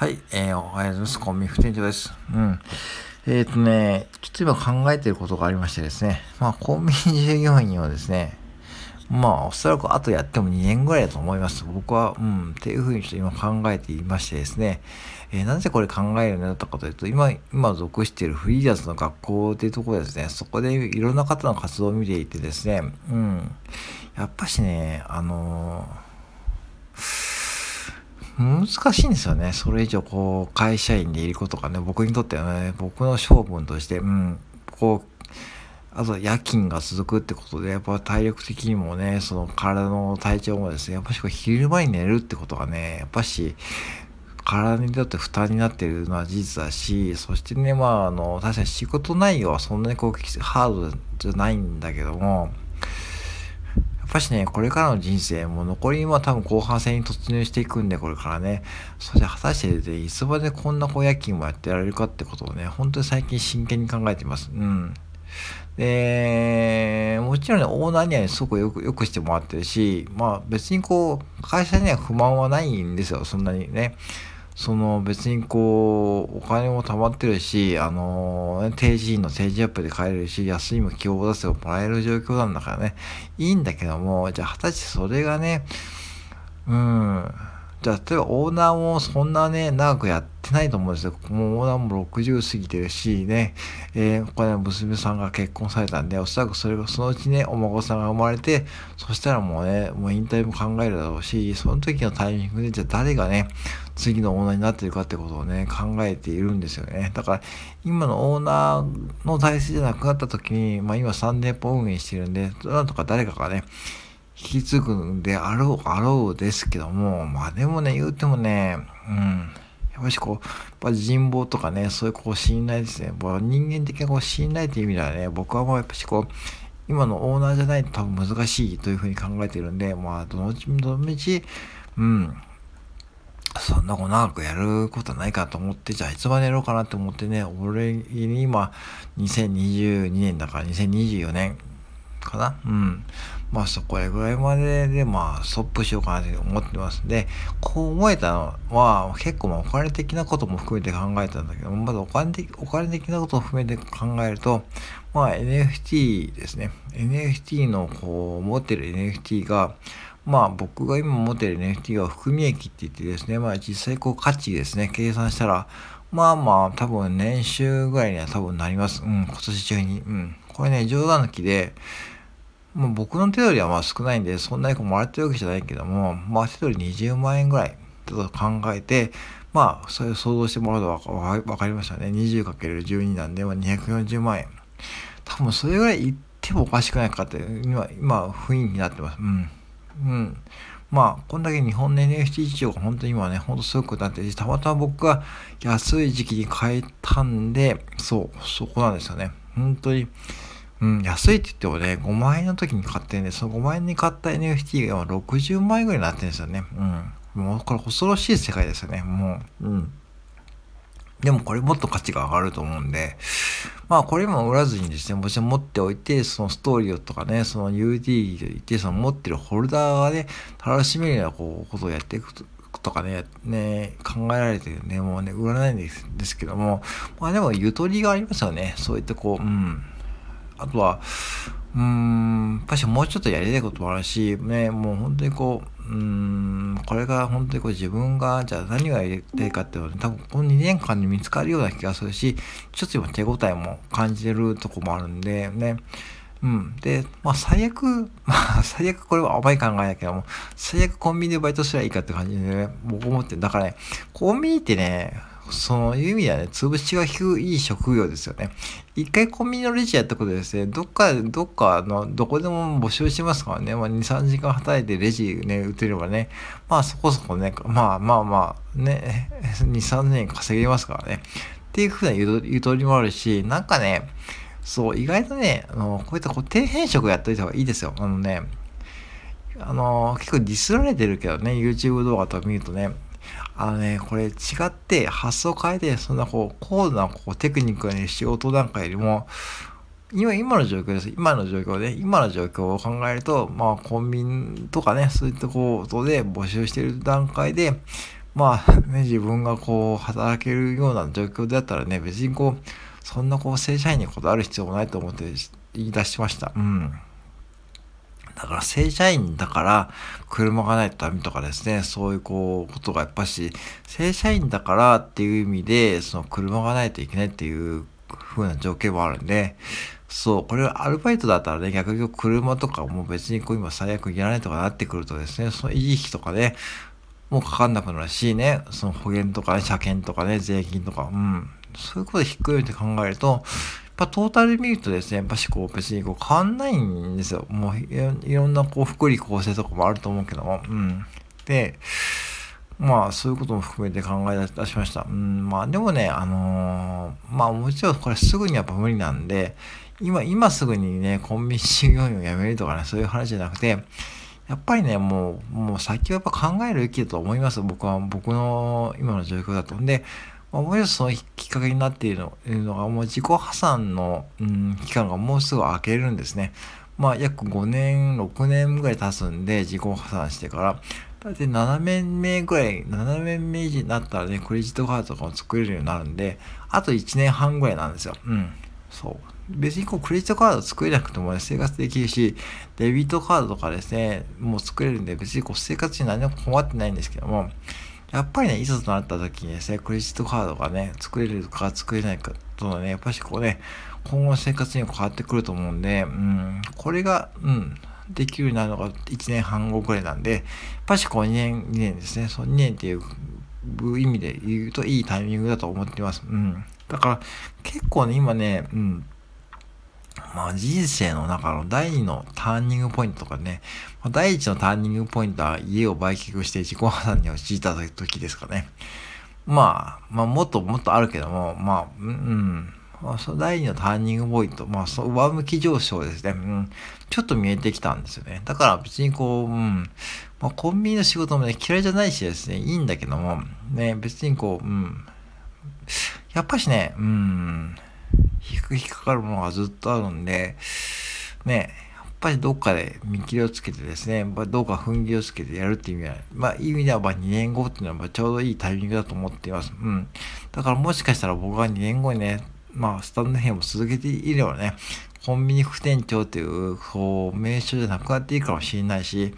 はい、えー、おはようございます。コンビニ副店長です。うん。えっ、ー、とね、ちょっと今考えてることがありましてですね、まあ、コンビニ従業員をですね、まあ、おそらくあとやっても2年ぐらいだと思います。僕は、うん、っていうふうにちょっと今考えていましてですね、えー、なぜこれ考えるようになったかというと、今、今属しているフリーランスの学校っていうところですね、そこでいろんな方の活動を見ていてですね、うん、やっぱしね、あのー難しいんですよね。それ以上、こう、会社員でいることがね、僕にとってはね、僕の性分として、うん、こう、あと夜勤が続くってことで、やっぱ体力的にもね、その体の体調もですね、やっぱしこう昼間に寝るってことがね、やっぱし、体にとって負担になってるのは事実だし、そしてね、まあ、あの、確かに仕事内容はそんなにこう、ハードじゃないんだけども、ぱしね、これからの人生、もう残りは多分後半戦に突入していくんで、これからね。それで果たしてで、いつまでこんなこう夜勤もやってられるかってことをね、本当に最近真剣に考えてます。うん。で、もちろんね、オーナーには、ね、すごくよく、よくしてもらってるし、まあ別にこう、会社には不満はないんですよ、そんなにね。その別にこう、お金も貯まってるし、あの、定時の定時アップで買えるし、安いも希望を出せばもらえる状況なんだからね、いいんだけども、じゃあ果たしてそれがね、うん、じゃあ、例えばオーナーもそんなね、長くやってないと思うんですよ。もうオーナーも60過ぎてるしね、えー、これ娘さんが結婚されたんで、おそらくそれがそのうちね、お孫さんが生まれて、そしたらもうね、もう引退も考えるだろうし、その時のタイミングで、じゃあ誰がね、次のオーナーになってるかってことをね、考えているんですよね。だから、今のオーナーの体制じゃなくなった時に、まあ今3店舗運営してるんで、なんとか誰かがね、引き継ぐんであろう、あろうですけども、まあでもね、言うてもね、うん。やっぱしこう、やっぱ人望とかね、そういうこう信頼ですね。もう人間的なこう信頼っていう意味ではね、僕はもうやっぱしこう、今のオーナーじゃないと多分難しいというふうに考えてるんで、まあ、どのどのみち、うん、そんなこと長くやることないかと思って、じゃあいつまでやろうかなと思ってね、俺に今、2022年だから2024年かな？うん。まあそこらぐらいまででまあストップしようかなと思ってますで、こう思えたのは結構まあお金的なことも含めて考えたんだけど、まずお金的お金的なことを含めて考えると、まあ NFT ですね。NFT のこう持ってる NFT が、まあ僕が今持ってる NFT は含み益って言ってですね、まあ実際こう価値ですね、計算したら、まあまあ多分年収ぐらいには多分なります。うん、今年中に。うん。これね、冗談抜きで、まあ、僕の手取りはまあ少ないんで、そんなにこうもらってるわけじゃないけども、まあ手取り20万円ぐらいと考えて、まあ、それを想像してもらうとわかりましたね。20×12 なんで、まあ、240万円。多分それぐらい言ってもおかしくないかって、今、今、雰囲気になってます。うん。うん。まあ、こんだけ日本の NFT 市場が本当に今ね、ほんとすごくなって、たまたま僕が安い時期に買えたんで、そう、そこなんですよね。本当に。うん、安いって言ってもね、5万円の時に買ってんで、その5万円に買った NFT が60万円ぐらいになってるんですよね。うん。もうこれ恐ろしい世界ですよね。もう。うん。でもこれもっと価値が上がると思うんで、まあこれも売らずにですね、もちろん持っておいて、そのストーリーとかね、その UD でいて、その持ってるホルダーがね、楽しめるようなこうことをやっていくとかね、ね、考えられてるね、もうね、売らないんですですけども、まあでもゆとりがありますよね。そういったこう、うん。あとは、うーん、やっぱしもうちょっとやりたいこともあるし、ね、もう本当にこう、うん、これが本当にこう自分が、じゃあ何がやりたいかっていうのは、ね、多分この2年間に見つかるような気がするし、ちょっと今手応えも感じてるとこもあるんで、ね、うん。で、まあ最悪、まあ最悪これは甘い考えだけども、最悪コンビニでバイトすればいいかって感じでね、僕思ってだからね、コンビニってね、そういう意味ではね、潰しが低い職業ですよね。一回コンビニのレジやったことですね、どっか、どっかの、どこでも募集してますからね、まあ2、3時間働いてレジね、打てればね、まあそこそこね、まあまあまあ、ね、2、3年稼げますからね。っていうふうなゆとりもあるし、なんかね、そう、意外とね、あのこういった固定変色やっといた方がいいですよ。あのね、あの結構ディスられてるけどね、YouTube 動画とか見るとね、あのね、これ違って発想変えて、そんなこう、高度なこうテクニックに仕事段階よりも、今、今の状況です。今の状況で、今の状況を考えると、まあ、コンビニとかね、そういったことで募集している段階で、まあね、自分がこう、働けるような状況だったらね、別にこう、そんなこう、正社員にこだわる必要もないと思って言い出しました。うん。だから正社員だから車がないとダメとかですね、そういうこう、ことがやっぱし、正社員だからっていう意味で、その車がないといけないっていう風な条件もあるんで、そう、これはアルバイトだったらね、逆に車とかも別にこう今最悪いらないとかなってくるとですね、その維持費とかね、もうかかんなくなるしね、その保険とかね、車検とかね、税金とか、うん。そういうことで低いって考えると、ぱトータル見るとですね、やっぱしこう別にこう変わんないんですよ。もういろんなこう福利厚生とかもあると思うけども、うん。で、まあそういうことも含めて考え出しました。うん、まあでもね、あのー、まあもちろんこれすぐにやっぱ無理なんで、今、今すぐにね、コンビニ従業員を辞めるとかね、そういう話じゃなくて、やっぱりね、もう、もう先はやっぱ考えるべきだと思います。僕は、僕の今の状況だと。んで、まあ、もう一つそのきっかけになっているのが、もう自己破産の、うん、期間がもうすぐ明けるんですね。まあ、約5年、6年ぐらい経つんで、自己破産してから、だって7年目ぐらい、7年目になったらね、クレジットカードとかも作れるようになるんで、あと1年半ぐらいなんですよ。うん。そう。別にこうクレジットカード作れなくても、ね、生活できるし、デビットカードとかですね、もう作れるんで、別にこう生活に何も困ってないんですけども、やっぱりね、いざとなった時にですね、クレジットカードがね、作れるか作れないかとのね、やっぱしこうね、今後の生活にも変わってくると思うんで、うん、これが、うん、できるようになるのが1年半後くらいなんで、やっぱしこう2年、2年ですね、その2年っていう意味で言うといいタイミングだと思ってます。うん。だから結構ね、今ね、うん、まあ人生の中の第2のターニングポイントとかね、まあ、第1のターニングポイントは家を売却して自己破産に陥った時ですかね。まあ、まあもっともっとあるけども、まあ、うん、まあ、その第2のターニングポイント、まあ、その上向き上昇ですね、うん、ちょっと見えてきたんですよね。だから別にこう、うん、まあ、コンビニの仕事もね、嫌いじゃないしですね、いいんだけども、ね、別にこう、うん、やっぱしね、うん、引っかかるものがずっとあるんで、ね、やっぱりどっかで見切りをつけてですね、どうか踏ん切りをつけてやるっていう意味は、まあ、意味ではま2年後っていうのはちょうどいいタイミングだと思っています。うん。だからもしかしたら僕が2年後にね、まあ、スタンド編を続けていればね、コンビニ副店長という、こう、名称じゃなくなっていいかもしれないし、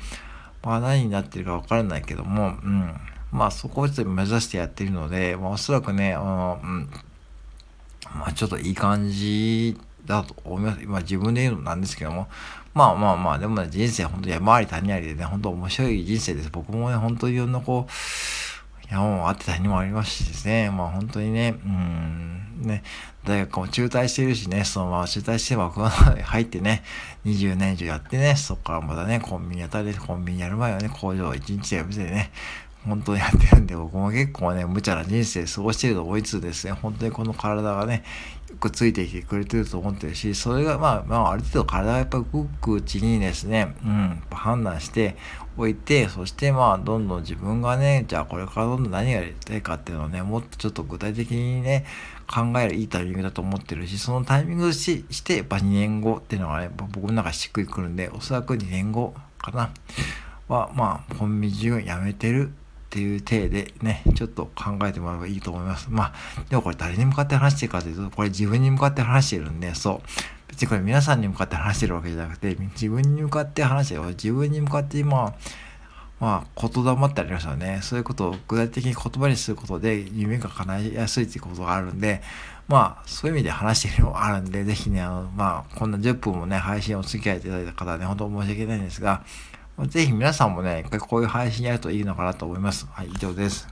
まあ何になってるかわからないけども、うん。まあそこをちょっと目指してやってるので、まあおそらくね、あの、うん。ちょっといい感じだと思います。まあ自分で言うのなんですけども、まあまあまあ、でもね、人生本当に山あり谷ありでね、本当面白い人生です。僕もね、本当にいろんなこう、山もあって谷もありますしですね、まあ本当にね、うん、ね、大学も中退してるしね、そのまま中退して枠の入ってね、20年以上やってね、そこからまたね、コンビニやったり、コンビニやる前はね、工場1日でやめてね、本当にやってるんで、僕も結構ね、無茶な人生過ごしてると思いつつですね、本当にこの体がね、よくついてきてくれてると思ってるし、それがまあ、まあ、ある程度体がやっぱ動くうちにですね、うん、判断しておいて、そしてまあ、どんどん自分がね、じゃあこれからどんどん何がやりたいかっていうのをね、もっとちょっと具体的にね、考えるいいタイミングだと思ってるし、そのタイミングしして、やっぱ2年後っていうのがね、僕の中しっくりくるんで、おそらく2年後かな、は、まあ、コンビニ授業やめてるっていう体でね、ちょっと考えてもらえばいいと思います。まあ、でもこれ誰に向かって話してるかというと、これ自分に向かって話してるんで、そう。別にこれ皆さんに向かって話してるわけじゃなくて、自分に向かって話してる。自分に向かって今、まあ、言霊ってありますよね。そういうことを具体的に言葉にすることで夢が叶いやすいっていうことがあるんで、まあ、そういう意味で話してるのもあるんで、ぜひね、あの、まあ、こんな10分もね、配信を付き合いいただいた方はね、本当申し訳ないんですが、ぜひ皆さんもね、こういう配信やるといいのかなと思います。はい、以上です。